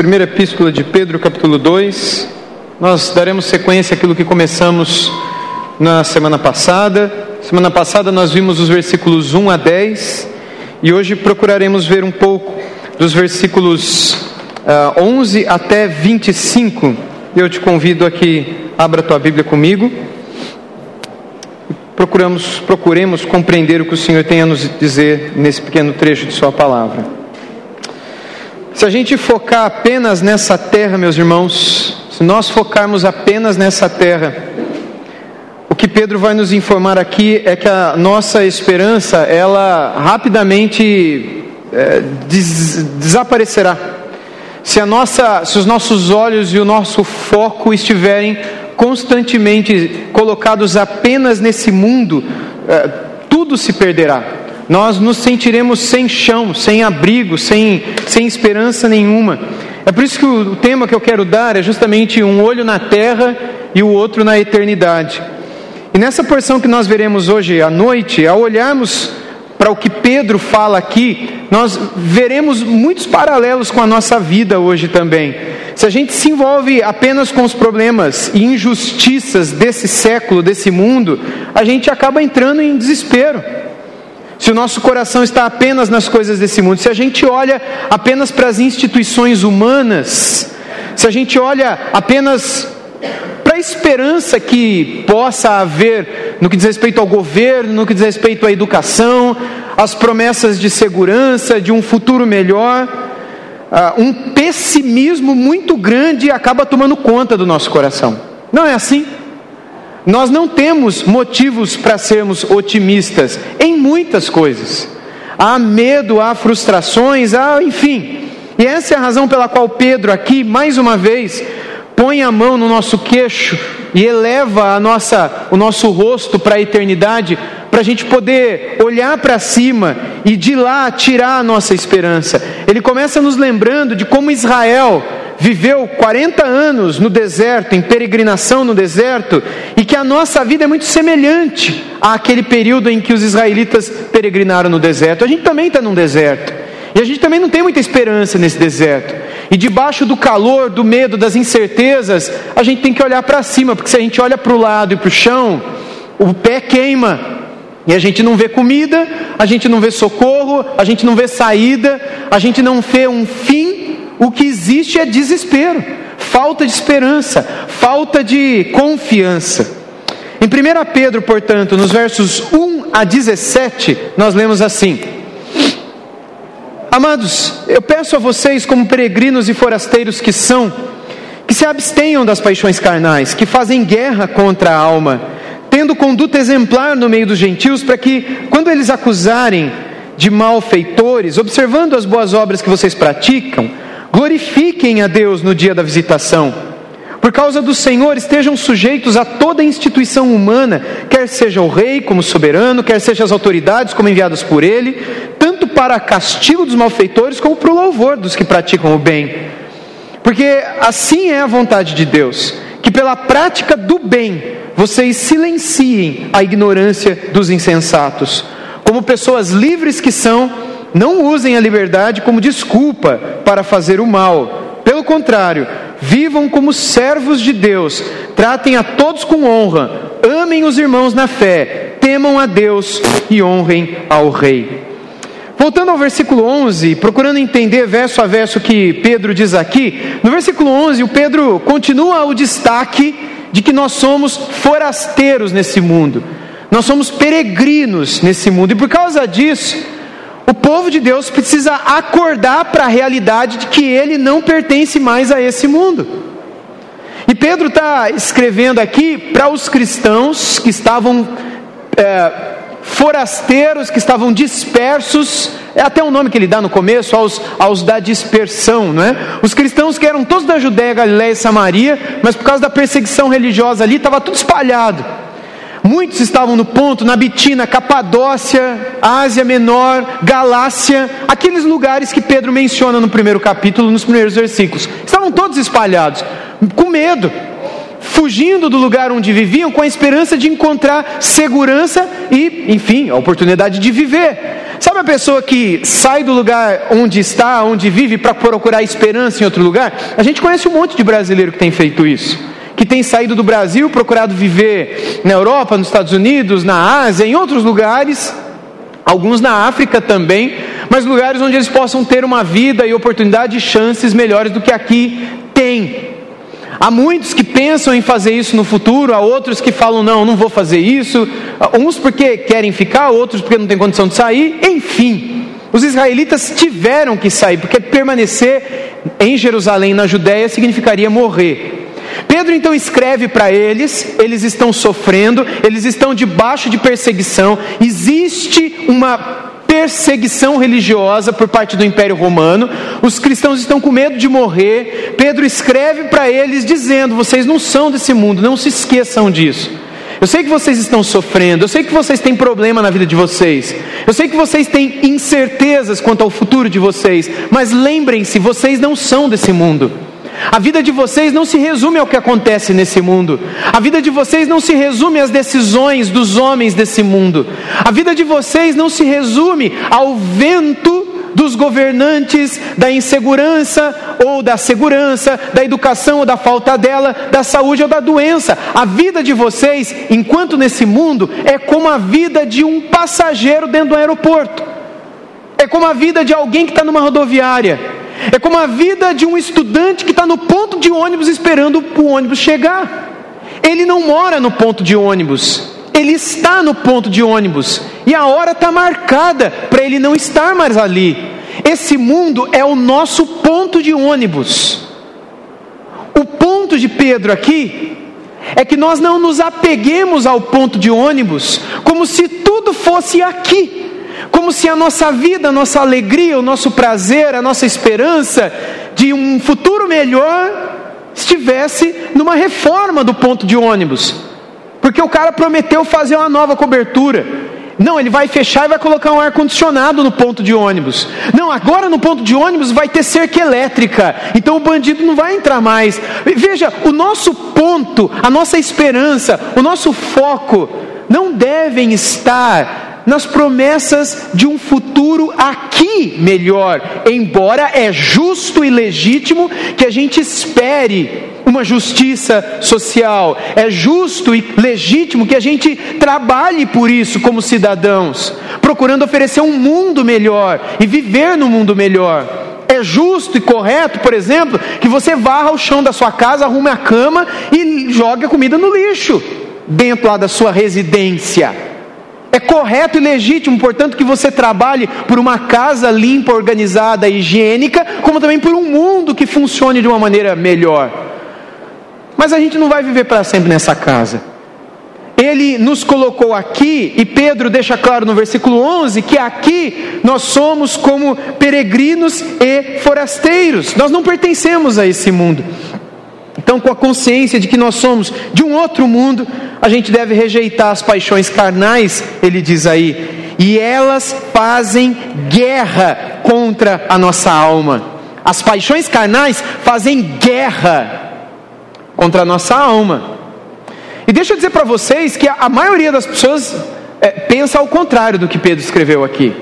primeira epístola de Pedro, capítulo 2. Nós daremos sequência àquilo que começamos na semana passada. Semana passada nós vimos os versículos 1 a 10 e hoje procuraremos ver um pouco dos versículos uh, 11 até 25. Eu te convido aqui, abra tua Bíblia comigo. Procuramos, procuremos compreender o que o Senhor tem a nos dizer nesse pequeno trecho de Sua palavra. Se a gente focar apenas nessa terra, meus irmãos, se nós focarmos apenas nessa terra, o que Pedro vai nos informar aqui é que a nossa esperança, ela rapidamente é, des, desaparecerá. Se, a nossa, se os nossos olhos e o nosso foco estiverem constantemente colocados apenas nesse mundo, é, tudo se perderá nós nos sentiremos sem chão, sem abrigo, sem, sem esperança nenhuma. É por isso que o tema que eu quero dar é justamente um olho na terra e o outro na eternidade. E nessa porção que nós veremos hoje à noite, ao olharmos para o que Pedro fala aqui, nós veremos muitos paralelos com a nossa vida hoje também. Se a gente se envolve apenas com os problemas e injustiças desse século, desse mundo, a gente acaba entrando em desespero se o nosso coração está apenas nas coisas desse mundo, se a gente olha apenas para as instituições humanas, se a gente olha apenas para a esperança que possa haver no que diz respeito ao governo, no que diz respeito à educação, as promessas de segurança, de um futuro melhor, uh, um pessimismo muito grande acaba tomando conta do nosso coração. Não é assim? Nós não temos motivos para sermos otimistas em muitas coisas. Há medo, há frustrações, há, enfim. E essa é a razão pela qual Pedro aqui, mais uma vez, põe a mão no nosso queixo e eleva a nossa, o nosso rosto para a eternidade, para a gente poder olhar para cima e de lá tirar a nossa esperança. Ele começa nos lembrando de como Israel viveu 40 anos no deserto, em peregrinação no deserto, e que a nossa vida é muito semelhante àquele período em que os israelitas peregrinaram no deserto. A gente também está num deserto, e a gente também não tem muita esperança nesse deserto. E debaixo do calor, do medo, das incertezas, a gente tem que olhar para cima, porque se a gente olha para o lado e para o chão, o pé queima. E a gente não vê comida, a gente não vê socorro, a gente não vê saída, a gente não vê um fim o que existe é desespero, falta de esperança, falta de confiança. Em 1 Pedro, portanto, nos versos 1 a 17, nós lemos assim: Amados, eu peço a vocês, como peregrinos e forasteiros que são, que se abstenham das paixões carnais, que fazem guerra contra a alma, tendo conduta exemplar no meio dos gentios, para que, quando eles acusarem de malfeitores, observando as boas obras que vocês praticam, Glorifiquem a Deus no dia da visitação. Por causa do Senhor, estejam sujeitos a toda instituição humana, quer seja o rei como soberano, quer seja as autoridades como enviadas por ele, tanto para castigo dos malfeitores como para o louvor dos que praticam o bem. Porque assim é a vontade de Deus, que pela prática do bem vocês silenciem a ignorância dos insensatos. Como pessoas livres que são, não usem a liberdade como desculpa para fazer o mal. Pelo contrário, vivam como servos de Deus, tratem a todos com honra, amem os irmãos na fé, temam a Deus e honrem ao Rei. Voltando ao versículo 11, procurando entender verso a verso que Pedro diz aqui, no versículo 11, o Pedro continua o destaque de que nós somos forasteiros nesse mundo, nós somos peregrinos nesse mundo, e por causa disso, o povo de Deus precisa acordar para a realidade de que ele não pertence mais a esse mundo. E Pedro está escrevendo aqui para os cristãos que estavam é, forasteiros, que estavam dispersos, é até o nome que ele dá no começo, aos, aos da dispersão, não é? Os cristãos que eram todos da Judéia, Galiléia e Samaria, mas por causa da perseguição religiosa ali, estava tudo espalhado. Muitos estavam no ponto, na Bitina, Capadócia, Ásia Menor, Galácia, aqueles lugares que Pedro menciona no primeiro capítulo, nos primeiros versículos. Estavam todos espalhados, com medo, fugindo do lugar onde viviam com a esperança de encontrar segurança e, enfim, a oportunidade de viver. Sabe a pessoa que sai do lugar onde está, onde vive, para procurar esperança em outro lugar? A gente conhece um monte de brasileiro que tem feito isso. Que tem saído do Brasil, procurado viver na Europa, nos Estados Unidos, na Ásia, em outros lugares, alguns na África também, mas lugares onde eles possam ter uma vida e oportunidade e chances melhores do que aqui tem. Há muitos que pensam em fazer isso no futuro, há outros que falam: não, não vou fazer isso. Uns porque querem ficar, outros porque não têm condição de sair. Enfim, os israelitas tiveram que sair, porque permanecer em Jerusalém, na Judéia, significaria morrer. Pedro então escreve para eles, eles estão sofrendo, eles estão debaixo de perseguição, existe uma perseguição religiosa por parte do Império Romano, os cristãos estão com medo de morrer. Pedro escreve para eles dizendo: vocês não são desse mundo, não se esqueçam disso. Eu sei que vocês estão sofrendo, eu sei que vocês têm problema na vida de vocês, eu sei que vocês têm incertezas quanto ao futuro de vocês, mas lembrem-se, vocês não são desse mundo. A vida de vocês não se resume ao que acontece nesse mundo. A vida de vocês não se resume às decisões dos homens desse mundo. A vida de vocês não se resume ao vento dos governantes, da insegurança ou da segurança, da educação ou da falta dela, da saúde ou da doença. A vida de vocês, enquanto nesse mundo, é como a vida de um passageiro dentro do aeroporto. É como a vida de alguém que está numa rodoviária é como a vida de um estudante que está no ponto de ônibus esperando o ônibus chegar. Ele não mora no ponto de ônibus, ele está no ponto de ônibus e a hora está marcada para ele não estar mais ali. Esse mundo é o nosso ponto de ônibus. O ponto de Pedro aqui é que nós não nos apeguemos ao ponto de ônibus como se tudo fosse aqui como se a nossa vida, a nossa alegria, o nosso prazer, a nossa esperança de um futuro melhor estivesse numa reforma do ponto de ônibus, porque o cara prometeu fazer uma nova cobertura. Não, ele vai fechar e vai colocar um ar-condicionado no ponto de ônibus. Não, agora no ponto de ônibus vai ter cerca elétrica, então o bandido não vai entrar mais. Veja, o nosso ponto, a nossa esperança, o nosso foco não devem estar nas promessas de um futuro aqui melhor, embora é justo e legítimo que a gente espere uma justiça social, é justo e legítimo que a gente trabalhe por isso como cidadãos, procurando oferecer um mundo melhor e viver no mundo melhor. É justo e correto, por exemplo, que você varra o chão da sua casa, arrume a cama e jogue a comida no lixo, dentro lá da sua residência. É correto e legítimo, portanto, que você trabalhe por uma casa limpa, organizada, higiênica, como também por um mundo que funcione de uma maneira melhor. Mas a gente não vai viver para sempre nessa casa. Ele nos colocou aqui, e Pedro deixa claro no versículo 11 que aqui nós somos como peregrinos e forasteiros, nós não pertencemos a esse mundo. Então, com a consciência de que nós somos de um outro mundo, a gente deve rejeitar as paixões carnais, ele diz aí, e elas fazem guerra contra a nossa alma. As paixões carnais fazem guerra contra a nossa alma. E deixa eu dizer para vocês que a maioria das pessoas é, pensa ao contrário do que Pedro escreveu aqui.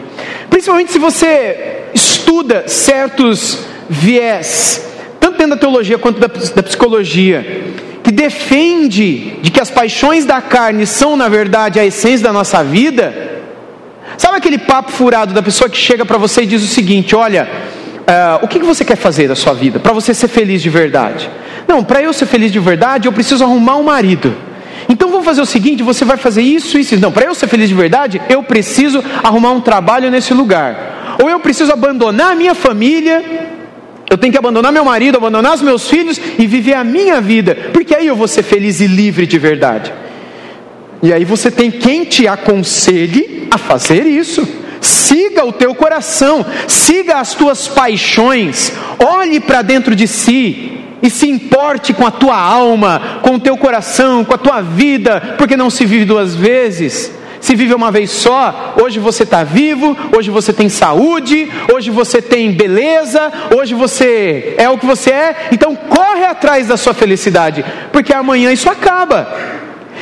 Principalmente se você estuda certos viés tanto da teologia quanto da, da psicologia, que defende de que as paixões da carne são, na verdade, a essência da nossa vida, sabe aquele papo furado da pessoa que chega para você e diz o seguinte: olha, uh, o que, que você quer fazer da sua vida para você ser feliz de verdade? Não, para eu ser feliz de verdade, eu preciso arrumar um marido. Então vamos fazer o seguinte: você vai fazer isso, isso, isso. Não, para eu ser feliz de verdade, eu preciso arrumar um trabalho nesse lugar. Ou eu preciso abandonar a minha família eu tenho que abandonar meu marido, abandonar os meus filhos e viver a minha vida, porque aí eu vou ser feliz e livre de verdade. E aí você tem quem te aconselhe a fazer isso. Siga o teu coração, siga as tuas paixões, olhe para dentro de si e se importe com a tua alma, com o teu coração, com a tua vida, porque não se vive duas vezes. Se vive uma vez só, hoje você está vivo, hoje você tem saúde, hoje você tem beleza, hoje você é o que você é, então corre atrás da sua felicidade, porque amanhã isso acaba.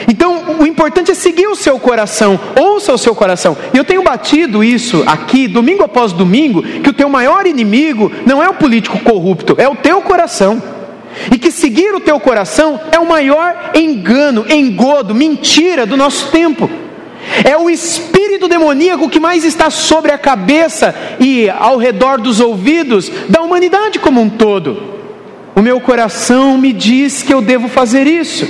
Então, o importante é seguir o seu coração, ouça o seu coração. E eu tenho batido isso aqui, domingo após domingo, que o teu maior inimigo não é o político corrupto, é o teu coração. E que seguir o teu coração é o maior engano, engodo, mentira do nosso tempo. É o espírito demoníaco que mais está sobre a cabeça e ao redor dos ouvidos da humanidade como um todo. O meu coração me diz que eu devo fazer isso.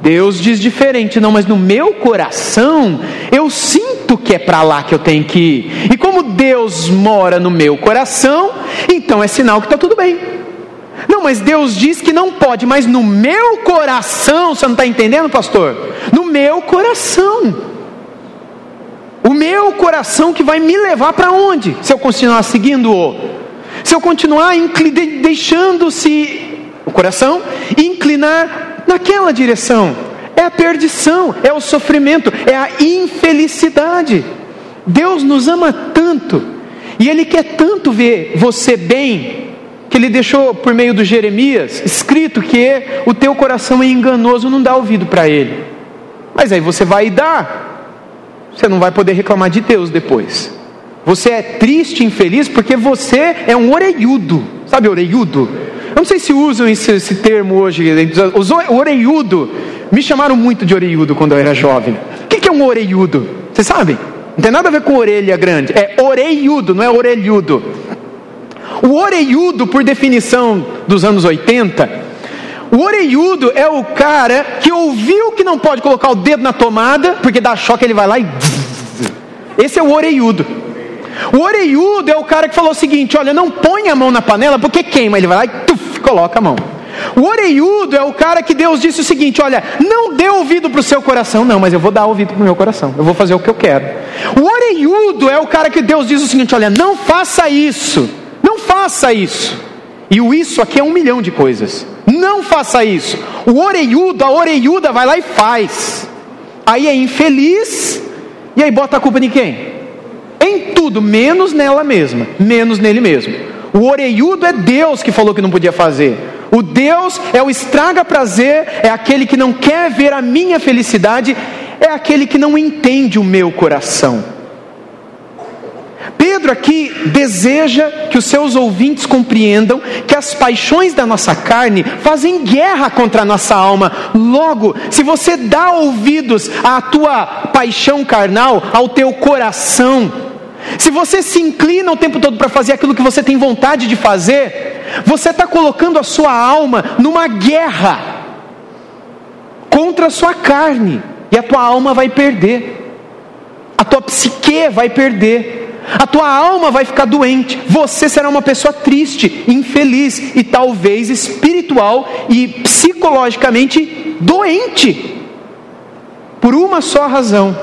Deus diz diferente, não, mas no meu coração eu sinto que é para lá que eu tenho que ir. E como Deus mora no meu coração, então é sinal que está tudo bem. Não, mas Deus diz que não pode, mas no meu coração, você não está entendendo, pastor? No meu coração. O meu coração que vai me levar para onde? Se eu continuar seguindo-o. Se eu continuar deixando-se o coração inclinar naquela direção. É a perdição, é o sofrimento, é a infelicidade. Deus nos ama tanto, e Ele quer tanto ver você bem, que Ele deixou por meio do Jeremias escrito que o teu coração é enganoso, não dá ouvido para Ele. Mas aí você vai dar, você não vai poder reclamar de Deus depois. Você é triste, infeliz, porque você é um oreiudo. Sabe oreiudo? Eu não sei se usam esse, esse termo hoje. Os oreiudo. Me chamaram muito de oreiudo quando eu era jovem. O que é um oreiudo? Vocês sabem? Não tem nada a ver com orelha grande. É oreiudo, não é orelhudo. O oreiudo, por definição dos anos 80, o oreiudo é o cara que ouviu que não pode colocar o dedo na tomada, porque dá choque, ele vai lá e. Esse é o oreiudo. O oreiudo é o cara que falou o seguinte: olha, não põe a mão na panela porque queima. Ele vai lá e tuf, coloca a mão. O oreiudo é o cara que Deus disse o seguinte: olha, não dê ouvido para o seu coração, não, mas eu vou dar ouvido para o meu coração, eu vou fazer o que eu quero. O oreiudo é o cara que Deus diz o seguinte: olha, não faça isso, não faça isso. E o isso aqui é um milhão de coisas. Não faça isso. O oreiudo, a oreiuda vai lá e faz. Aí é infeliz, e aí bota a culpa em quem? em tudo, menos nela mesma, menos nele mesmo. O oreiudo é Deus que falou que não podia fazer. O Deus é o estraga prazer, é aquele que não quer ver a minha felicidade, é aquele que não entende o meu coração. Pedro aqui deseja que os seus ouvintes compreendam que as paixões da nossa carne fazem guerra contra a nossa alma. Logo, se você dá ouvidos à tua paixão carnal, ao teu coração, se você se inclina o tempo todo para fazer aquilo que você tem vontade de fazer, você está colocando a sua alma numa guerra contra a sua carne, e a tua alma vai perder, a tua psique vai perder, a tua alma vai ficar doente, você será uma pessoa triste, infeliz e talvez espiritual e psicologicamente doente, por uma só razão.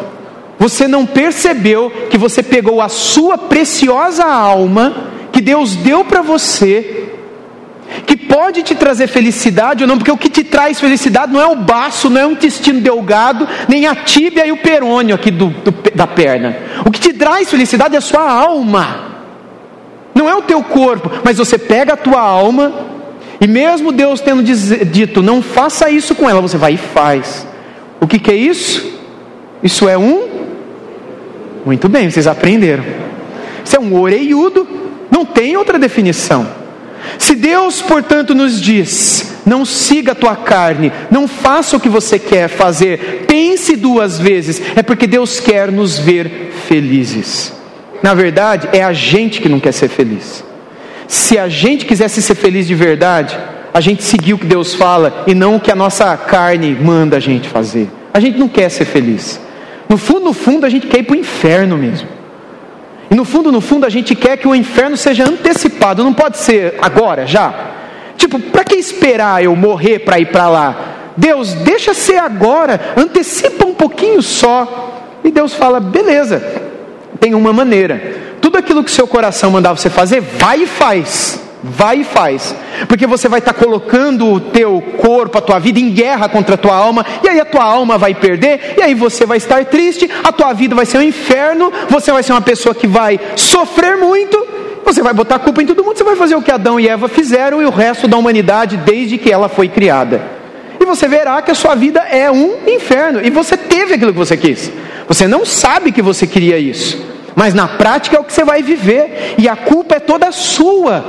Você não percebeu que você pegou a sua preciosa alma, que Deus deu para você, que pode te trazer felicidade ou não, porque o que te traz felicidade não é o baço, não é o intestino delgado, nem a tíbia e o perônio aqui do, do, da perna. O que te traz felicidade é a sua alma, não é o teu corpo, mas você pega a tua alma, e mesmo Deus tendo dito, não faça isso com ela, você vai e faz. O que, que é isso? Isso é um muito bem, vocês aprenderam. Isso é um oreiudo, não tem outra definição. Se Deus, portanto, nos diz: não siga a tua carne, não faça o que você quer fazer, pense duas vezes, é porque Deus quer nos ver felizes. Na verdade, é a gente que não quer ser feliz. Se a gente quisesse ser feliz de verdade, a gente seguir o que Deus fala e não o que a nossa carne manda a gente fazer. A gente não quer ser feliz. No fundo, no fundo, a gente quer ir para o inferno mesmo. E no fundo, no fundo, a gente quer que o inferno seja antecipado, não pode ser agora, já. Tipo, para que esperar eu morrer para ir para lá? Deus, deixa ser agora, antecipa um pouquinho só. E Deus fala: beleza, tem uma maneira. Tudo aquilo que seu coração mandar você fazer, vai e faz. Vai e faz, porque você vai estar colocando o teu corpo, a tua vida em guerra contra a tua alma, e aí a tua alma vai perder, e aí você vai estar triste, a tua vida vai ser um inferno, você vai ser uma pessoa que vai sofrer muito, você vai botar a culpa em todo mundo, você vai fazer o que Adão e Eva fizeram e o resto da humanidade desde que ela foi criada você verá que a sua vida é um inferno. E você teve aquilo que você quis. Você não sabe que você queria isso. Mas na prática é o que você vai viver. E a culpa é toda sua.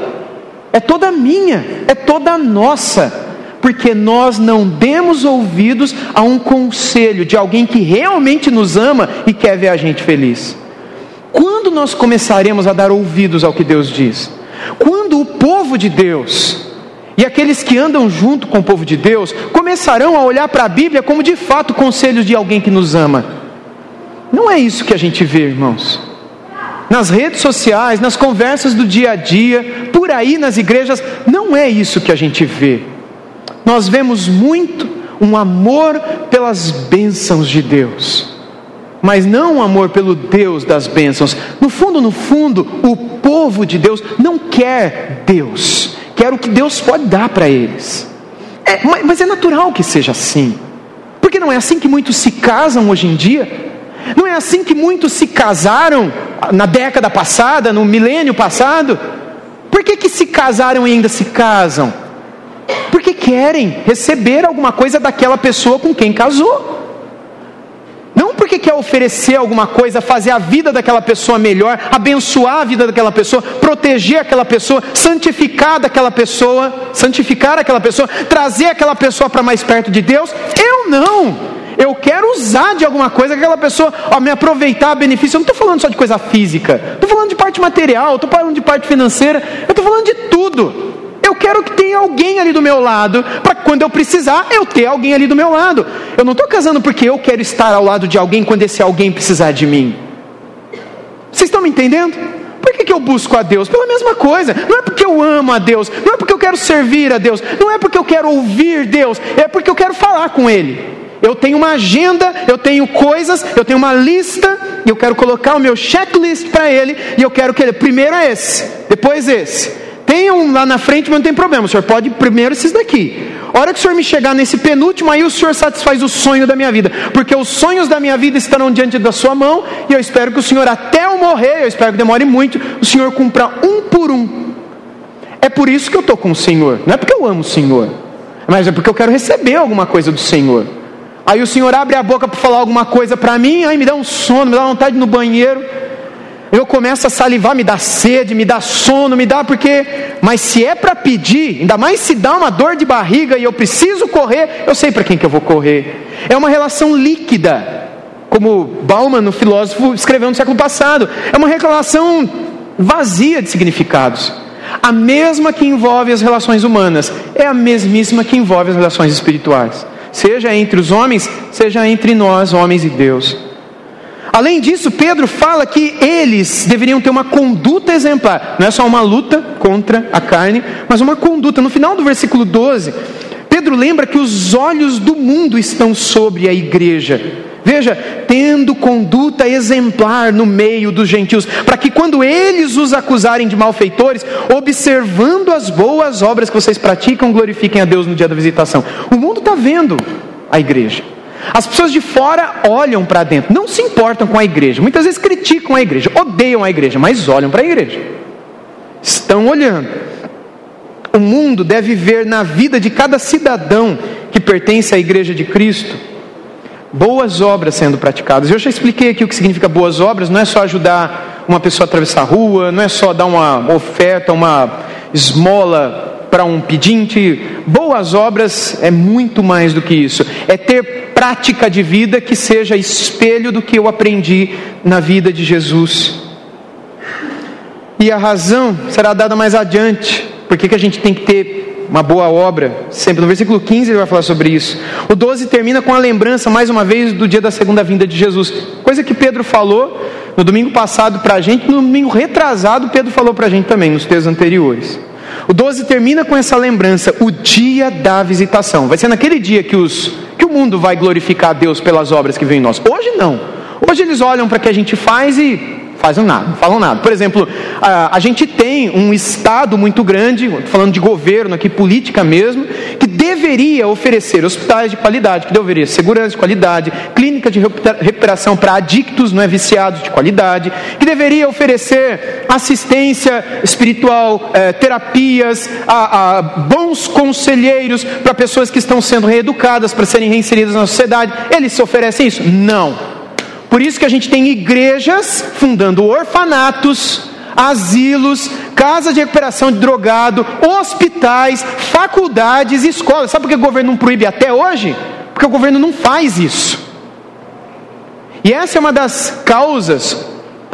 É toda minha. É toda nossa. Porque nós não demos ouvidos a um conselho de alguém que realmente nos ama e quer ver a gente feliz. Quando nós começaremos a dar ouvidos ao que Deus diz? Quando o povo de Deus e aqueles que andam junto com o povo de Deus começarão a olhar para a Bíblia como de fato conselhos de alguém que nos ama. Não é isso que a gente vê, irmãos. Nas redes sociais, nas conversas do dia a dia, por aí nas igrejas, não é isso que a gente vê. Nós vemos muito um amor pelas bênçãos de Deus, mas não um amor pelo Deus das bênçãos. No fundo, no fundo, o povo de Deus não quer Deus quer o que Deus pode dar para eles. É, mas é natural que seja assim, porque não é assim que muitos se casam hoje em dia. Não é assim que muitos se casaram na década passada, no milênio passado. Por que, que se casaram e ainda se casam? Porque querem receber alguma coisa daquela pessoa com quem casou porque quer oferecer alguma coisa, fazer a vida daquela pessoa melhor, abençoar a vida daquela pessoa, proteger aquela pessoa, santificar daquela pessoa, santificar aquela pessoa, trazer aquela pessoa para mais perto de Deus. Eu não. Eu quero usar de alguma coisa aquela pessoa, ó, me aproveitar benefício. Eu não estou falando só de coisa física, estou falando de parte material, estou falando de parte financeira, eu estou falando de tudo. Eu quero que tenha alguém ali do meu lado, para quando eu precisar, eu ter alguém ali do meu lado. Eu não estou casando porque eu quero estar ao lado de alguém quando esse alguém precisar de mim. Vocês estão me entendendo? Por que, que eu busco a Deus? Pela mesma coisa. Não é porque eu amo a Deus, não é porque eu quero servir a Deus, não é porque eu quero ouvir Deus, é porque eu quero falar com Ele. Eu tenho uma agenda, eu tenho coisas, eu tenho uma lista, e eu quero colocar o meu checklist para Ele, e eu quero que Ele, primeiro é esse, depois esse. Tem um lá na frente, mas não tem problema. O senhor pode primeiro esses daqui. A hora que o senhor me chegar nesse penúltimo, aí o senhor satisfaz o sonho da minha vida. Porque os sonhos da minha vida estarão diante da sua mão. E eu espero que o senhor, até eu morrer, eu espero que demore muito, o senhor cumpra um por um. É por isso que eu estou com o senhor. Não é porque eu amo o senhor. Mas é porque eu quero receber alguma coisa do senhor. Aí o senhor abre a boca para falar alguma coisa para mim, aí me dá um sono, me dá vontade no banheiro eu começo a salivar, me dá sede, me dá sono, me dá porque. Mas se é para pedir, ainda mais se dá uma dor de barriga e eu preciso correr, eu sei para quem que eu vou correr. É uma relação líquida, como Bauman, o filósofo, escreveu no século passado. É uma relação vazia de significados. A mesma que envolve as relações humanas, é a mesmíssima que envolve as relações espirituais. Seja entre os homens, seja entre nós, homens e Deus. Além disso, Pedro fala que eles deveriam ter uma conduta exemplar. Não é só uma luta contra a carne, mas uma conduta. No final do versículo 12, Pedro lembra que os olhos do mundo estão sobre a igreja. Veja, tendo conduta exemplar no meio dos gentios, para que quando eles os acusarem de malfeitores, observando as boas obras que vocês praticam, glorifiquem a Deus no dia da visitação. O mundo está vendo a igreja. As pessoas de fora olham para dentro, não se importam com a igreja, muitas vezes criticam a igreja, odeiam a igreja, mas olham para a igreja. Estão olhando. O mundo deve ver na vida de cada cidadão que pertence à igreja de Cristo boas obras sendo praticadas. Eu já expliquei aqui o que significa boas obras, não é só ajudar uma pessoa a atravessar a rua, não é só dar uma oferta, uma esmola para um pedinte. Boas obras é muito mais do que isso. É ter prática de vida que seja espelho do que eu aprendi na vida de Jesus. E a razão será dada mais adiante, porque que a gente tem que ter uma boa obra, sempre no versículo 15 ele vai falar sobre isso. O 12 termina com a lembrança, mais uma vez, do dia da segunda vinda de Jesus, coisa que Pedro falou no domingo passado para a gente, no domingo retrasado, Pedro falou para a gente também, nos textos anteriores. O 12 termina com essa lembrança, o dia da visitação. Vai ser naquele dia que, os, que o mundo vai glorificar a Deus pelas obras que vêm em nós. Hoje não. Hoje eles olham para o que a gente faz e fazem nada, não falam nada. Por exemplo, a, a gente tem um Estado muito grande, falando de governo aqui, política mesmo, que deveria oferecer hospitais de qualidade, que deveria segurança de qualidade, clínica de recuperação para adictos, não é viciados de qualidade, que deveria oferecer assistência espiritual, eh, terapias, a, a bons conselheiros para pessoas que estão sendo reeducadas para serem reinseridas na sociedade. Eles se oferecem isso? Não. Por isso que a gente tem igrejas fundando orfanatos, asilos, casas de recuperação de drogado, hospitais, faculdades, escolas. Sabe por que o governo não proíbe até hoje? Porque o governo não faz isso. E essa é uma das causas,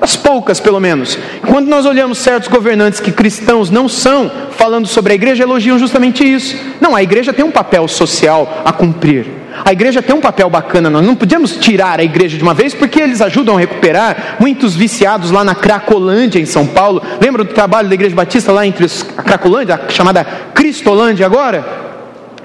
das poucas pelo menos. Quando nós olhamos certos governantes que cristãos não são, falando sobre a igreja, elogiam justamente isso. Não, a igreja tem um papel social a cumprir. A igreja tem um papel bacana, nós não podemos tirar a igreja de uma vez, porque eles ajudam a recuperar muitos viciados lá na Cracolândia, em São Paulo. Lembra do trabalho da igreja batista lá entre os, a Cracolândia, a chamada Cristolândia agora?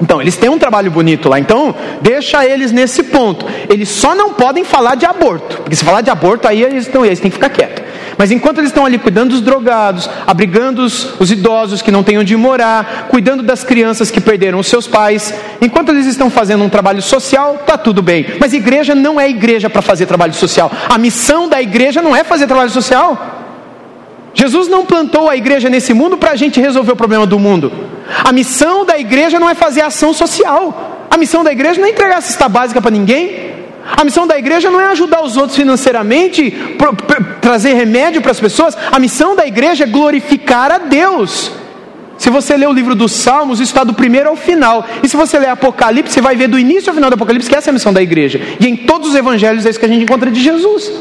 Então, eles têm um trabalho bonito lá, então deixa eles nesse ponto. Eles só não podem falar de aborto, porque se falar de aborto, aí eles, estão, eles têm que ficar quietos. Mas enquanto eles estão ali cuidando dos drogados, abrigando os, os idosos que não têm onde morar, cuidando das crianças que perderam os seus pais, enquanto eles estão fazendo um trabalho social, está tudo bem. Mas igreja não é igreja para fazer trabalho social. A missão da igreja não é fazer trabalho social. Jesus não plantou a igreja nesse mundo para a gente resolver o problema do mundo. A missão da igreja não é fazer ação social. A missão da igreja não é entregar cesta básica para ninguém. A missão da igreja não é ajudar os outros financeiramente, trazer remédio para as pessoas. A missão da igreja é glorificar a Deus. Se você ler o livro dos Salmos, isso está do primeiro ao final. E se você ler Apocalipse, você vai ver do início ao final do Apocalipse que essa é a missão da igreja. E em todos os evangelhos é isso que a gente encontra de Jesus.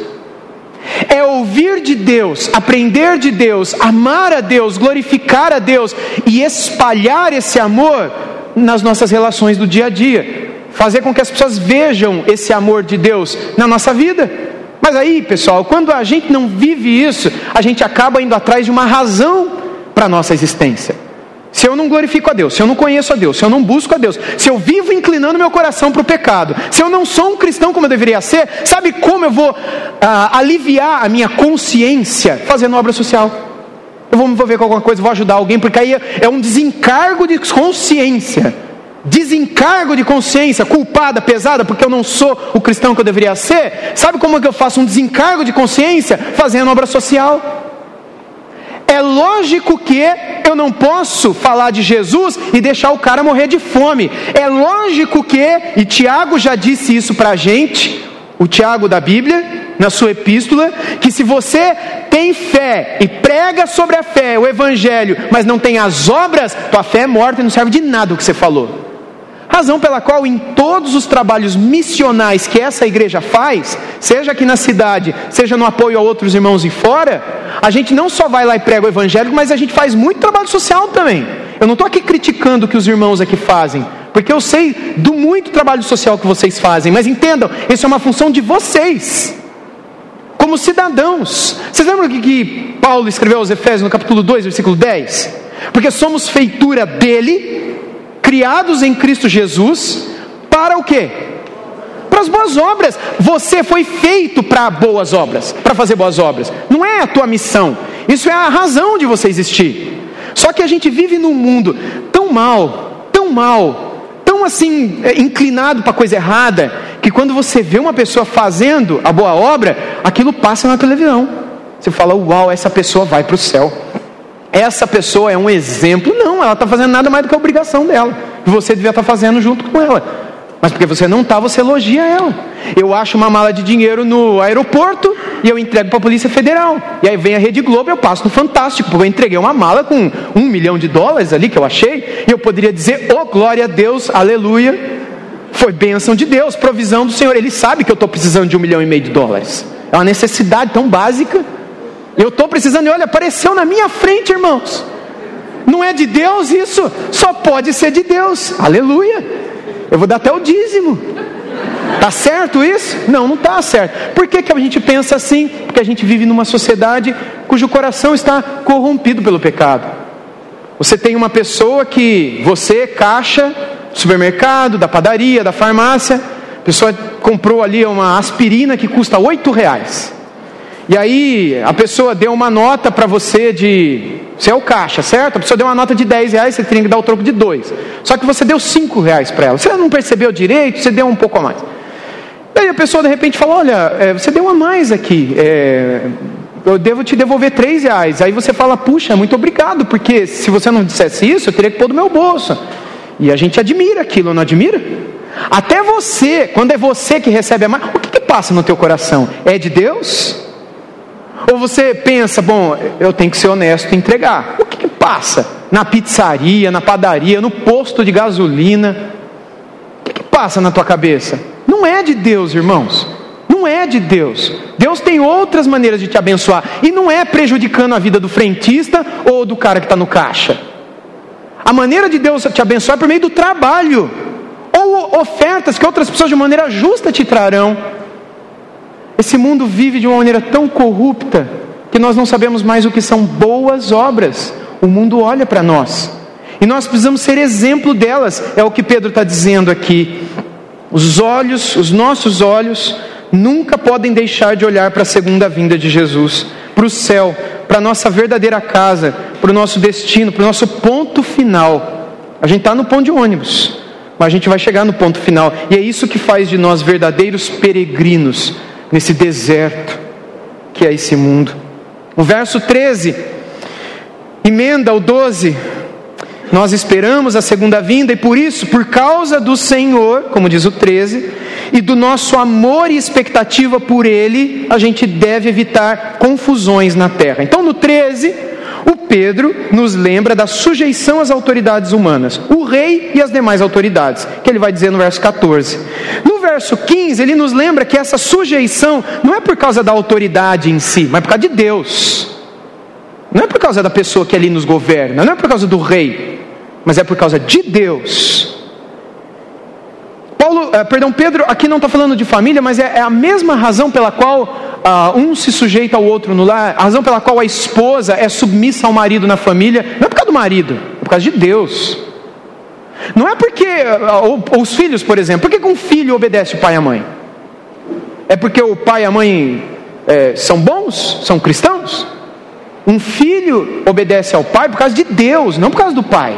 É ouvir de Deus, aprender de Deus, amar a Deus, glorificar a Deus e espalhar esse amor nas nossas relações do dia a dia fazer com que as pessoas vejam esse amor de Deus na nossa vida. Mas aí, pessoal, quando a gente não vive isso, a gente acaba indo atrás de uma razão para a nossa existência. Se eu não glorifico a Deus, se eu não conheço a Deus, se eu não busco a Deus, se eu vivo inclinando meu coração para o pecado, se eu não sou um cristão como eu deveria ser, sabe como eu vou ah, aliviar a minha consciência fazendo obra social? Eu vou me envolver com alguma coisa, vou ajudar alguém, porque aí é um desencargo de consciência desencargo de consciência, culpada, pesada, porque eu não sou o cristão que eu deveria ser, sabe como é que eu faço um desencargo de consciência? Fazendo obra social. Lógico que eu não posso falar de Jesus e deixar o cara morrer de fome. É lógico que, e Tiago já disse isso para a gente, o Tiago da Bíblia, na sua epístola, que se você tem fé e prega sobre a fé, o Evangelho, mas não tem as obras, tua fé é morta e não serve de nada o que você falou. Razão pela qual, em todos os trabalhos missionais que essa igreja faz, seja aqui na cidade, seja no apoio a outros irmãos e fora, a gente não só vai lá e prega o evangelho, mas a gente faz muito trabalho social também. Eu não estou aqui criticando o que os irmãos aqui fazem, porque eu sei do muito trabalho social que vocês fazem, mas entendam, isso é uma função de vocês, como cidadãos. Vocês lembram o que, que Paulo escreveu aos Efésios no capítulo 2, versículo 10? Porque somos feitura dele criados em Cristo Jesus para o quê? Para as boas obras. Você foi feito para boas obras, para fazer boas obras. Não é a tua missão. Isso é a razão de você existir. Só que a gente vive num mundo tão mal, tão mal, tão assim é, inclinado para coisa errada, que quando você vê uma pessoa fazendo a boa obra, aquilo passa na televisão. Você fala, uau, essa pessoa vai para o céu essa pessoa é um exemplo. Não, ela está fazendo nada mais do que a obrigação dela. E você devia estar tá fazendo junto com ela. Mas porque você não está, você elogia ela. Eu acho uma mala de dinheiro no aeroporto e eu entrego para a Polícia Federal. E aí vem a Rede Globo e eu passo no Fantástico, porque eu entreguei uma mala com um milhão de dólares ali que eu achei. E eu poderia dizer, oh glória a Deus, aleluia. Foi bênção de Deus, provisão do Senhor. Ele sabe que eu estou precisando de um milhão e meio de dólares. É uma necessidade tão básica. Eu estou precisando, e olha, apareceu na minha frente, irmãos. Não é de Deus isso, só pode ser de Deus. Aleluia. Eu vou dar até o dízimo. Tá certo isso? Não, não está certo. Por que, que a gente pensa assim? Porque a gente vive numa sociedade cujo coração está corrompido pelo pecado. Você tem uma pessoa que você, caixa, supermercado, da padaria, da farmácia, a pessoa comprou ali uma aspirina que custa oito reais. E aí a pessoa deu uma nota para você de Você é o caixa, certo? A pessoa deu uma nota de 10 reais, você tem que dar o troco de 2. Só que você deu 5 reais para ela. Você não percebeu direito, você deu um pouco a mais. Daí a pessoa de repente fala: Olha, é, você deu a mais aqui. É, eu devo te devolver 3 reais. Aí você fala: Puxa, muito obrigado, porque se você não dissesse isso, eu teria que pôr do meu bolso. E a gente admira aquilo, não admira? Até você, quando é você que recebe a mais, o que, que passa no teu coração? É de Deus? Ou você pensa, bom, eu tenho que ser honesto e entregar. O que, que passa? Na pizzaria, na padaria, no posto de gasolina. O que, que passa na tua cabeça? Não é de Deus, irmãos. Não é de Deus. Deus tem outras maneiras de te abençoar. E não é prejudicando a vida do frentista ou do cara que está no caixa. A maneira de Deus te abençoar é por meio do trabalho. Ou ofertas que outras pessoas de maneira justa te trarão. Esse mundo vive de uma maneira tão corrupta que nós não sabemos mais o que são boas obras. O mundo olha para nós e nós precisamos ser exemplo delas, é o que Pedro está dizendo aqui. Os olhos, os nossos olhos, nunca podem deixar de olhar para a segunda vinda de Jesus, para o céu, para a nossa verdadeira casa, para o nosso destino, para o nosso ponto final. A gente está no ponto de ônibus, mas a gente vai chegar no ponto final, e é isso que faz de nós verdadeiros peregrinos nesse deserto que é esse mundo. O verso 13, emenda o 12. Nós esperamos a segunda vinda e por isso, por causa do Senhor, como diz o 13, e do nosso amor e expectativa por Ele, a gente deve evitar confusões na terra. Então, no 13, o Pedro nos lembra da sujeição às autoridades humanas, o rei e as demais autoridades, que ele vai dizer no verso 14. No verso 15, ele nos lembra que essa sujeição não é por causa da autoridade em si, mas por causa de Deus. Não é por causa da pessoa que ali nos governa, não é por causa do rei, mas é por causa de Deus. Eh, perdão, Pedro aqui não está falando de família, mas é, é, a mesma razão pela qual ah, um se sujeita ao outro no lar, a razão pela qual a esposa é submissa ao marido na família, não é por causa do marido, é por causa de Deus. Não é porque, ah, ou, ou os filhos, por exemplo, por que um filho obedece o pai e a mãe? É porque o pai e a mãe é, são bons, são cristãos? Um filho obedece ao pai por causa de Deus, não por causa do pai.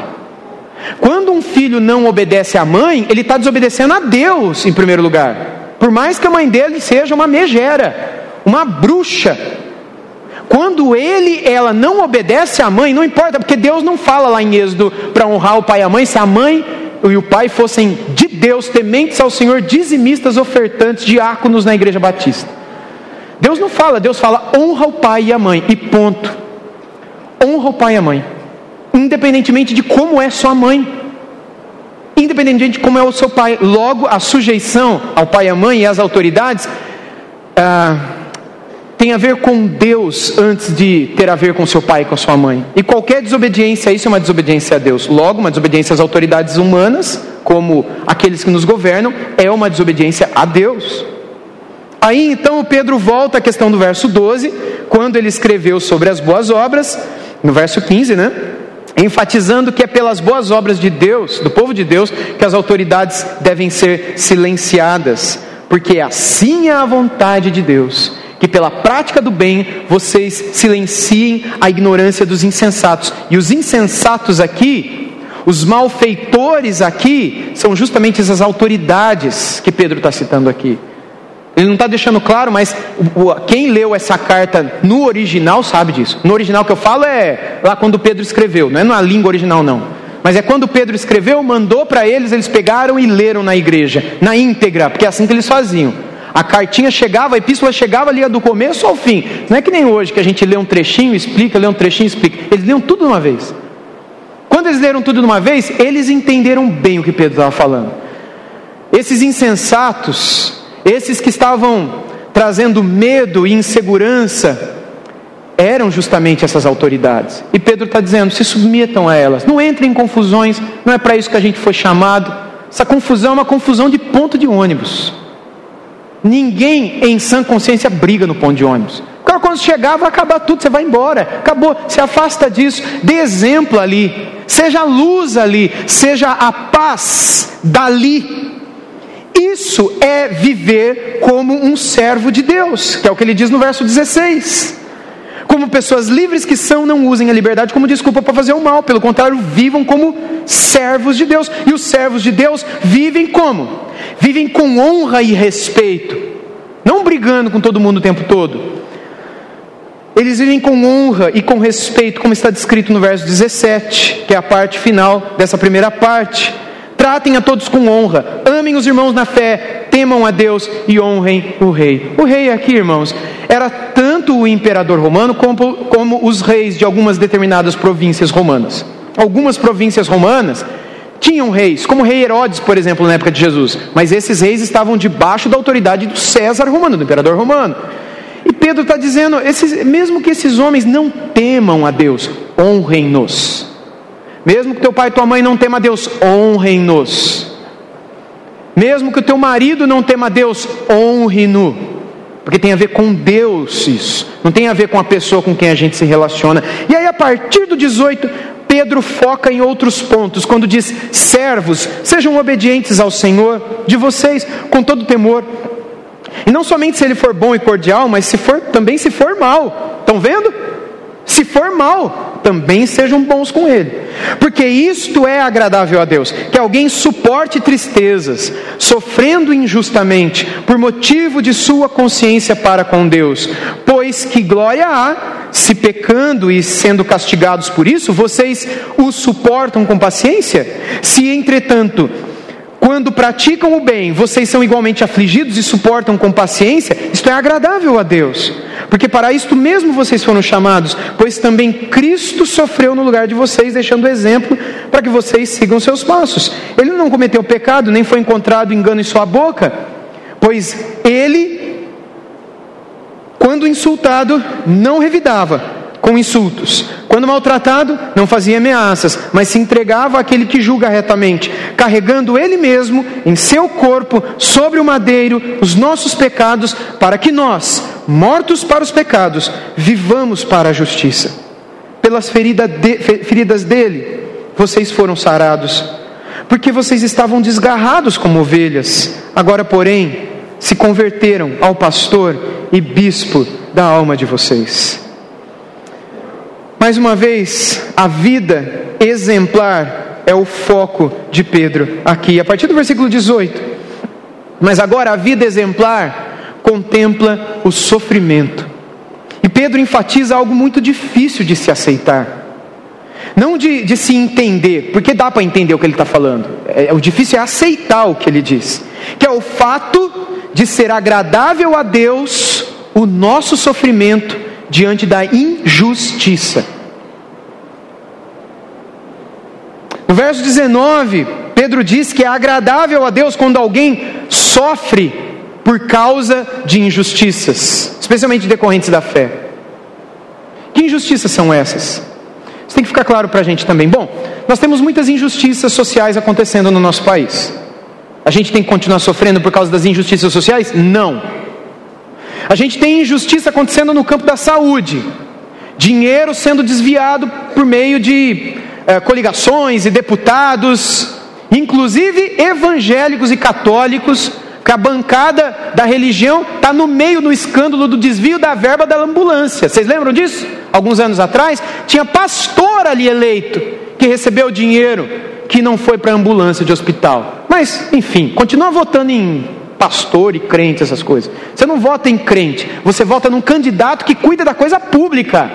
Quando um filho não obedece à mãe, ele está desobedecendo a Deus em primeiro lugar. Por mais que a mãe dele seja uma megera, uma bruxa. Quando ele, ela não obedece à mãe, não importa, porque Deus não fala lá em Êxodo para honrar o pai e a mãe, se a mãe e o pai fossem de Deus, tementes ao Senhor, dizimistas, ofertantes, diáconos na igreja batista. Deus não fala, Deus fala honra o pai e a mãe, e ponto. Honra o pai e a mãe independentemente de como é sua mãe, independentemente de como é o seu pai. Logo, a sujeição ao pai e à mãe e às autoridades ah, tem a ver com Deus antes de ter a ver com seu pai e com sua mãe. E qualquer desobediência a isso é uma desobediência a Deus. Logo, uma desobediência às autoridades humanas, como aqueles que nos governam, é uma desobediência a Deus. Aí então o Pedro volta à questão do verso 12, quando ele escreveu sobre as boas obras, no verso 15, né? Enfatizando que é pelas boas obras de Deus, do povo de Deus, que as autoridades devem ser silenciadas, porque assim é a vontade de Deus, que pela prática do bem vocês silenciem a ignorância dos insensatos. E os insensatos aqui, os malfeitores aqui, são justamente essas autoridades que Pedro está citando aqui. Ele não está deixando claro, mas quem leu essa carta no original sabe disso. No original que eu falo é lá quando Pedro escreveu, não é na língua original, não. Mas é quando Pedro escreveu, mandou para eles, eles pegaram e leram na igreja, na íntegra, porque é assim que eles faziam. A cartinha chegava, a epístola chegava ali do começo ao fim. Não é que nem hoje que a gente lê um trechinho, explica, lê um trechinho, explica. Eles leram tudo de uma vez. Quando eles leram tudo de uma vez, eles entenderam bem o que Pedro estava falando. Esses insensatos, esses que estavam trazendo medo e insegurança eram justamente essas autoridades. E Pedro está dizendo: se submetam a elas, não entrem em confusões, não é para isso que a gente foi chamado. Essa confusão é uma confusão de ponto de ônibus. Ninguém em sã consciência briga no ponto de ônibus. Porque quando chegar, vai acabar tudo, você vai embora. Acabou, se afasta disso. Dê exemplo ali. Seja a luz ali. Seja a paz dali. Isso é viver como um servo de Deus, que é o que ele diz no verso 16. Como pessoas livres que são, não usem a liberdade como desculpa para fazer o mal. Pelo contrário, vivam como servos de Deus. E os servos de Deus vivem como? Vivem com honra e respeito. Não brigando com todo mundo o tempo todo. Eles vivem com honra e com respeito, como está descrito no verso 17, que é a parte final dessa primeira parte. Tratem a todos com honra, amem os irmãos na fé, temam a Deus e honrem o rei. O rei aqui, irmãos, era tanto o imperador romano como, como os reis de algumas determinadas províncias romanas. Algumas províncias romanas tinham reis, como o rei Herodes, por exemplo, na época de Jesus, mas esses reis estavam debaixo da autoridade do César romano, do imperador romano. E Pedro está dizendo: esses, mesmo que esses homens não temam a Deus, honrem-nos. Mesmo que teu pai e tua mãe não temam a Deus, honrem-nos. Mesmo que o teu marido não tema a Deus, honre-no. Porque tem a ver com Deus isso. Não tem a ver com a pessoa com quem a gente se relaciona. E aí, a partir do 18, Pedro foca em outros pontos, quando diz: servos, sejam obedientes ao Senhor de vocês, com todo temor. E não somente se ele for bom e cordial, mas se for também se for mal. Estão vendo? Se for mal, também sejam bons com ele. Porque isto é agradável a Deus: que alguém suporte tristezas, sofrendo injustamente, por motivo de sua consciência para com Deus. Pois que glória há, se pecando e sendo castigados por isso, vocês o suportam com paciência? Se, entretanto, quando praticam o bem, vocês são igualmente afligidos e suportam com paciência, isto é agradável a Deus. Porque para isto mesmo vocês foram chamados, pois também Cristo sofreu no lugar de vocês, deixando exemplo para que vocês sigam seus passos. Ele não cometeu pecado, nem foi encontrado engano em sua boca, pois ele, quando insultado, não revidava com insultos. Quando maltratado, não fazia ameaças, mas se entregava àquele que julga retamente, carregando ele mesmo em seu corpo sobre o madeiro os nossos pecados, para que nós, mortos para os pecados, vivamos para a justiça. Pelas ferida de, feridas dele, vocês foram sarados, porque vocês estavam desgarrados como ovelhas, agora, porém, se converteram ao pastor e bispo da alma de vocês. Mais uma vez, a vida exemplar é o foco de Pedro aqui, a partir do versículo 18. Mas agora a vida exemplar contempla o sofrimento. E Pedro enfatiza algo muito difícil de se aceitar. Não de, de se entender, porque dá para entender o que ele está falando. É, o difícil é aceitar o que ele diz. Que é o fato de ser agradável a Deus o nosso sofrimento diante da injustiça. No verso 19, Pedro diz que é agradável a Deus quando alguém sofre por causa de injustiças, especialmente decorrentes da fé. Que injustiças são essas? Isso tem que ficar claro para a gente também. Bom, nós temos muitas injustiças sociais acontecendo no nosso país. A gente tem que continuar sofrendo por causa das injustiças sociais? Não. A gente tem injustiça acontecendo no campo da saúde, dinheiro sendo desviado por meio de é, coligações e deputados, inclusive evangélicos e católicos, que a bancada da religião está no meio do escândalo do desvio da verba da ambulância. Vocês lembram disso? Alguns anos atrás, tinha pastor ali eleito que recebeu dinheiro que não foi para ambulância de hospital. Mas, enfim, continua votando em pastor e crente, essas coisas. Você não vota em crente, você vota num candidato que cuida da coisa pública.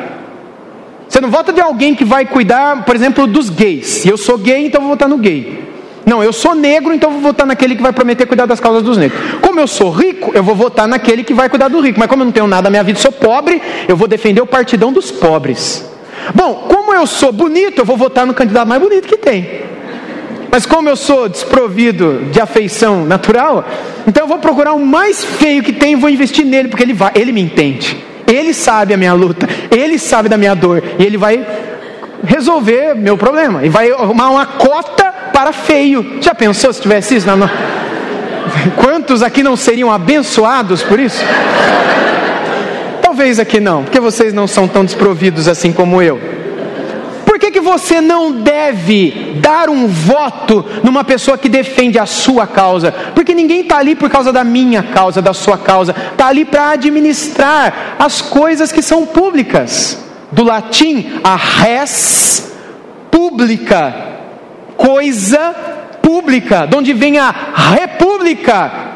Você não vota de alguém que vai cuidar, por exemplo, dos gays. Eu sou gay, então vou votar no gay. Não, eu sou negro, então vou votar naquele que vai prometer cuidar das causas dos negros. Como eu sou rico, eu vou votar naquele que vai cuidar do rico. Mas como eu não tenho nada na minha vida, sou pobre, eu vou defender o partidão dos pobres. Bom, como eu sou bonito, eu vou votar no candidato mais bonito que tem. Mas como eu sou desprovido de afeição natural, então eu vou procurar o mais feio que tem e vou investir nele, porque ele, vai, ele me entende. Ele sabe a minha luta, ele sabe da minha dor, e ele vai resolver meu problema. E vai arrumar uma cota para feio. Já pensou se tivesse isso? Não, Quantos aqui não seriam abençoados por isso? Talvez aqui não, porque vocês não são tão desprovidos assim como eu você não deve dar um voto numa pessoa que defende a sua causa, porque ninguém está ali por causa da minha causa, da sua causa, está ali para administrar as coisas que são públicas. Do latim, a res pública, coisa pública, de onde vem a república?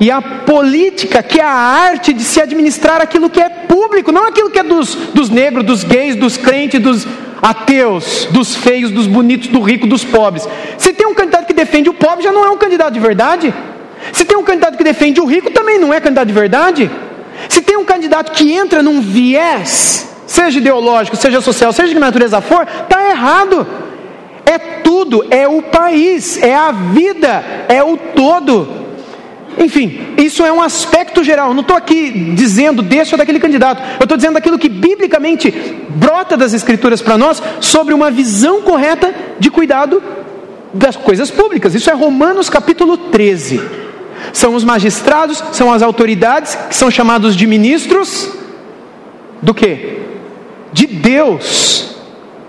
E a política, que é a arte de se administrar aquilo que é público, não aquilo que é dos, dos negros, dos gays, dos crentes, dos ateus, dos feios, dos bonitos, do rico, dos pobres. Se tem um candidato que defende o pobre, já não é um candidato de verdade. Se tem um candidato que defende o rico, também não é candidato de verdade. Se tem um candidato que entra num viés, seja ideológico, seja social, seja de que natureza for, está errado. É tudo, é o país, é a vida, é o todo. Enfim, isso é um aspecto geral. Não estou aqui dizendo desse ou daquele candidato. Eu estou dizendo aquilo que biblicamente brota das Escrituras para nós sobre uma visão correta de cuidado das coisas públicas. Isso é Romanos capítulo 13. São os magistrados, são as autoridades que são chamados de ministros do que? De Deus,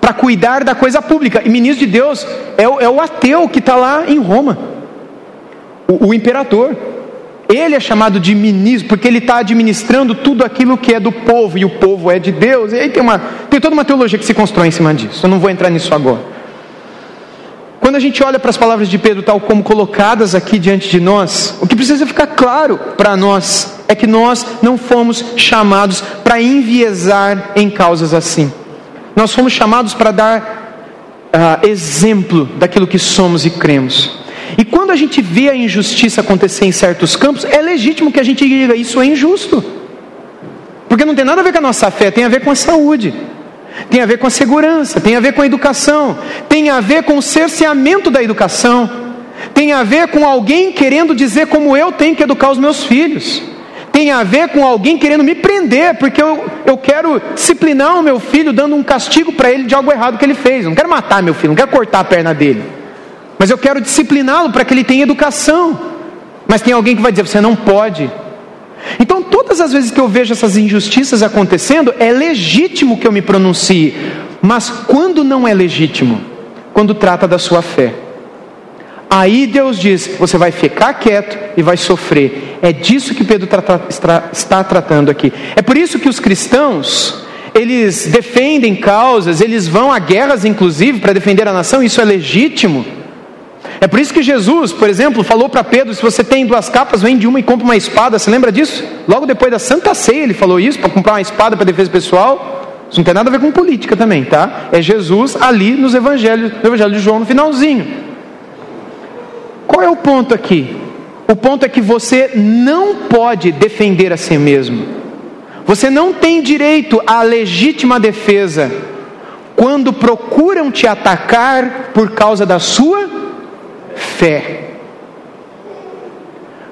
para cuidar da coisa pública. E ministro de Deus é o, é o ateu que está lá em Roma, o, o imperador. Ele é chamado de ministro porque ele está administrando tudo aquilo que é do povo e o povo é de Deus. E aí tem, uma, tem toda uma teologia que se constrói em cima disso. Eu não vou entrar nisso agora. Quando a gente olha para as palavras de Pedro, tal como colocadas aqui diante de nós, o que precisa ficar claro para nós é que nós não fomos chamados para enviesar em causas assim. Nós fomos chamados para dar uh, exemplo daquilo que somos e cremos. E quando a gente vê a injustiça acontecer em certos campos, é legítimo que a gente diga isso é injusto. Porque não tem nada a ver com a nossa fé, tem a ver com a saúde, tem a ver com a segurança, tem a ver com a educação, tem a ver com o cerceamento da educação, tem a ver com alguém querendo dizer como eu tenho que educar os meus filhos, tem a ver com alguém querendo me prender, porque eu, eu quero disciplinar o meu filho dando um castigo para ele de algo errado que ele fez. Eu não quero matar meu filho, não quero cortar a perna dele mas eu quero discipliná-lo para que ele tenha educação. Mas tem alguém que vai dizer: você não pode. Então, todas as vezes que eu vejo essas injustiças acontecendo, é legítimo que eu me pronuncie, mas quando não é legítimo? Quando trata da sua fé. Aí Deus diz: você vai ficar quieto e vai sofrer. É disso que Pedro está tratando aqui. É por isso que os cristãos, eles defendem causas, eles vão a guerras, inclusive, para defender a nação, isso é legítimo. É por isso que Jesus, por exemplo, falou para Pedro: se você tem duas capas, vende uma e compra uma espada. Você lembra disso? Logo depois da Santa Ceia, ele falou isso, para comprar uma espada para defesa pessoal. Isso não tem nada a ver com política também, tá? É Jesus ali nos evangelhos, no Evangelho de João, no finalzinho. Qual é o ponto aqui? O ponto é que você não pode defender a si mesmo. Você não tem direito à legítima defesa quando procuram te atacar por causa da sua fé.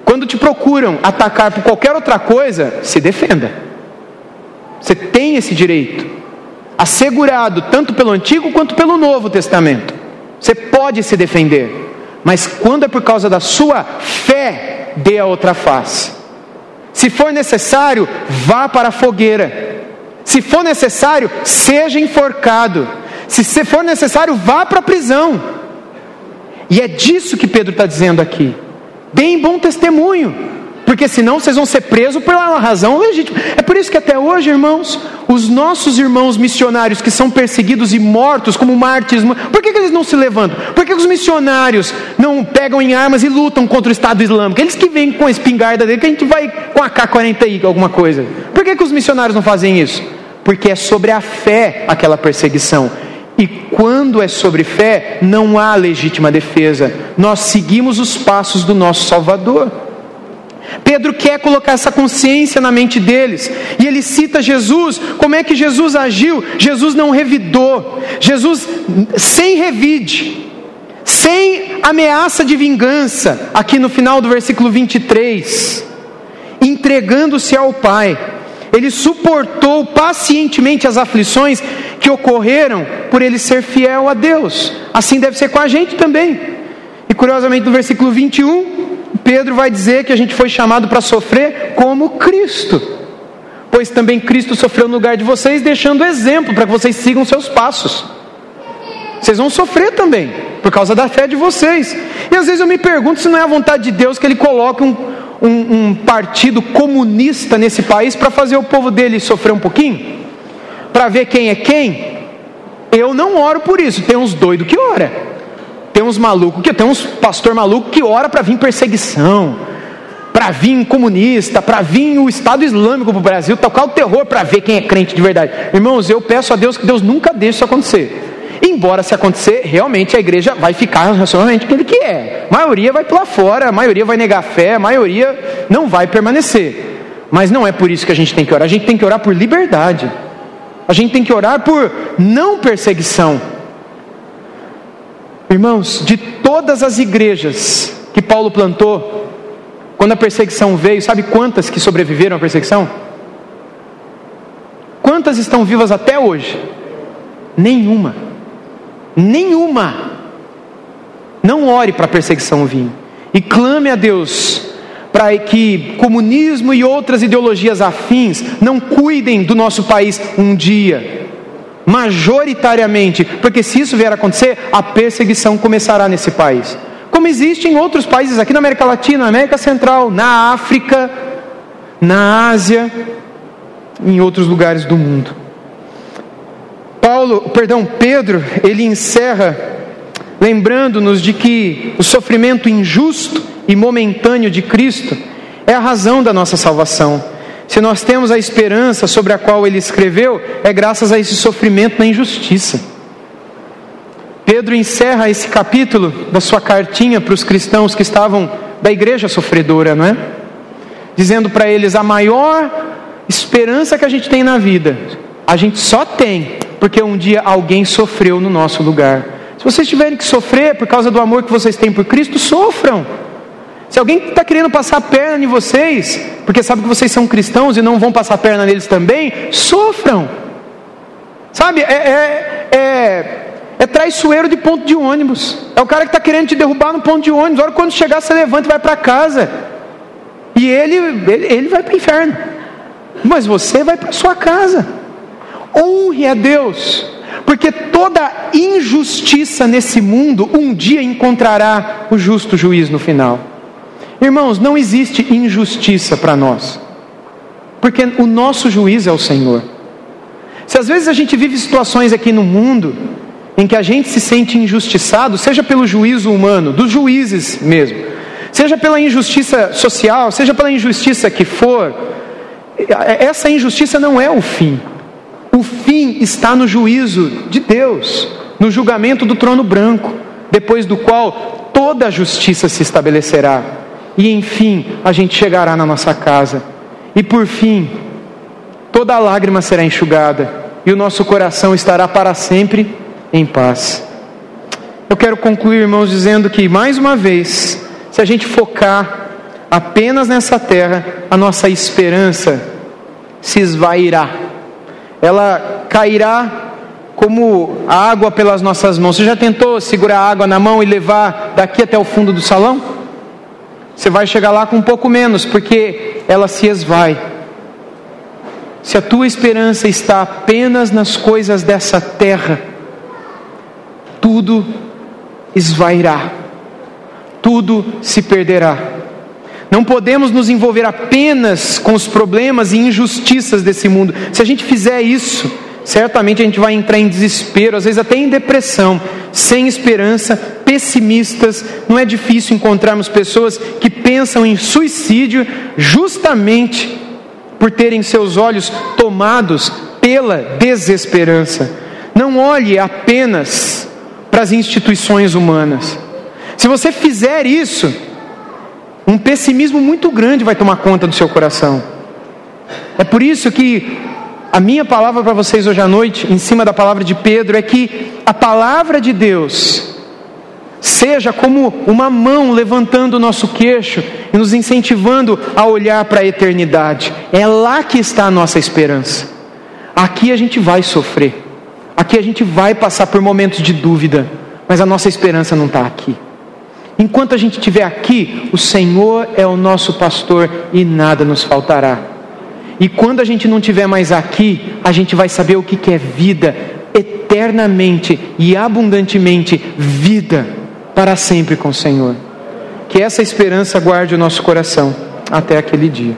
Quando te procuram atacar por qualquer outra coisa, se defenda. Você tem esse direito, assegurado tanto pelo Antigo quanto pelo Novo Testamento. Você pode se defender, mas quando é por causa da sua fé, dê a outra face. Se for necessário, vá para a fogueira. Se for necessário, seja enforcado. Se for necessário, vá para a prisão. E é disso que Pedro está dizendo aqui. Deem bom testemunho, porque senão vocês vão ser presos por uma razão legítima. É por isso que até hoje, irmãos, os nossos irmãos missionários que são perseguidos e mortos como mártires, por que, que eles não se levantam? Por que os missionários não pegam em armas e lutam contra o Estado Islâmico? Eles que vêm com a espingarda dele, que a gente vai com a K-40 alguma coisa. Por que, que os missionários não fazem isso? Porque é sobre a fé aquela perseguição. E quando é sobre fé, não há legítima defesa. Nós seguimos os passos do nosso Salvador. Pedro quer colocar essa consciência na mente deles, e ele cita Jesus, como é que Jesus agiu? Jesus não revidou, Jesus sem revide, sem ameaça de vingança, aqui no final do versículo 23, entregando-se ao Pai, ele suportou pacientemente as aflições que ocorreram por ele ser fiel a Deus. Assim deve ser com a gente também. E curiosamente, no versículo 21, Pedro vai dizer que a gente foi chamado para sofrer como Cristo. Pois também Cristo sofreu no lugar de vocês, deixando exemplo para que vocês sigam seus passos. vocês vão sofrer também, por causa da fé de vocês. E às vezes eu me pergunto se não é a vontade de Deus que Ele coloque um, um, um partido comunista nesse país para fazer o povo dele sofrer um pouquinho, para ver quem é quem. Eu não oro por isso, tem uns doidos que ora. Tem uns malucos que tem uns pastor maluco que ora para vir perseguição para vir comunista, para vir o Estado Islâmico para o Brasil, tocar o terror para ver quem é crente de verdade. Irmãos, eu peço a Deus que Deus nunca deixe isso acontecer. Embora se acontecer, realmente a igreja vai ficar racionalmente aquele que é. A maioria vai pular fora, a maioria vai negar fé, a maioria não vai permanecer. Mas não é por isso que a gente tem que orar, a gente tem que orar por liberdade. A gente tem que orar por não perseguição. Irmãos, de todas as igrejas que Paulo plantou, quando a perseguição veio, sabe quantas que sobreviveram à perseguição? Quantas estão vivas até hoje? Nenhuma. Nenhuma. Não ore para a perseguição vir. E clame a Deus para que comunismo e outras ideologias afins não cuidem do nosso país um dia, majoritariamente, porque se isso vier a acontecer, a perseguição começará nesse país como existe em outros países aqui na América Latina, na América Central, na África, na Ásia, em outros lugares do mundo. Paulo, perdão, Pedro, ele encerra lembrando-nos de que o sofrimento injusto e momentâneo de Cristo é a razão da nossa salvação. Se nós temos a esperança sobre a qual ele escreveu, é graças a esse sofrimento na injustiça. Pedro encerra esse capítulo da sua cartinha para os cristãos que estavam da igreja sofredora, não é? Dizendo para eles: a maior esperança que a gente tem na vida, a gente só tem porque um dia alguém sofreu no nosso lugar. Se vocês tiverem que sofrer por causa do amor que vocês têm por Cristo, sofram. Se alguém está querendo passar a perna em vocês, porque sabe que vocês são cristãos e não vão passar a perna neles também, sofram. Sabe, é, é, é é traiçoeiro de ponto de ônibus. É o cara que está querendo te derrubar no ponto de ônibus. Olha quando chegar, você levanta e vai para casa. E ele, ele, ele vai para o inferno. Mas você vai para sua casa. Honre a Deus. Porque toda injustiça nesse mundo um dia encontrará o justo juiz no final. Irmãos, não existe injustiça para nós. Porque o nosso juiz é o Senhor. Se às vezes a gente vive situações aqui no mundo em que a gente se sente injustiçado, seja pelo juízo humano, dos juízes mesmo, seja pela injustiça social, seja pela injustiça que for, essa injustiça não é o fim. O fim está no juízo de Deus, no julgamento do trono branco, depois do qual toda a justiça se estabelecerá. E enfim, a gente chegará na nossa casa. E por fim, toda lágrima será enxugada, e o nosso coração estará para sempre em paz. Eu quero concluir, irmãos, dizendo que, mais uma vez, se a gente focar apenas nessa terra, a nossa esperança se esvairá, ela cairá como a água pelas nossas mãos. Você já tentou segurar a água na mão e levar daqui até o fundo do salão? Você vai chegar lá com um pouco menos, porque ela se esvai. Se a tua esperança está apenas nas coisas dessa terra, tudo esvairá, tudo se perderá. Não podemos nos envolver apenas com os problemas e injustiças desse mundo. Se a gente fizer isso, certamente a gente vai entrar em desespero, às vezes até em depressão, sem esperança, pessimistas. Não é difícil encontrarmos pessoas que pensam em suicídio justamente por terem seus olhos tomados pela desesperança. Não olhe apenas para as instituições humanas. Se você fizer isso, um pessimismo muito grande vai tomar conta do seu coração. É por isso que a minha palavra para vocês hoje à noite, em cima da palavra de Pedro, é que a palavra de Deus seja como uma mão levantando o nosso queixo e nos incentivando a olhar para a eternidade. É lá que está a nossa esperança. Aqui a gente vai sofrer. Aqui a gente vai passar por momentos de dúvida, mas a nossa esperança não está aqui. Enquanto a gente estiver aqui, o Senhor é o nosso pastor e nada nos faltará. E quando a gente não estiver mais aqui, a gente vai saber o que é vida eternamente e abundantemente vida para sempre com o Senhor. Que essa esperança guarde o nosso coração até aquele dia.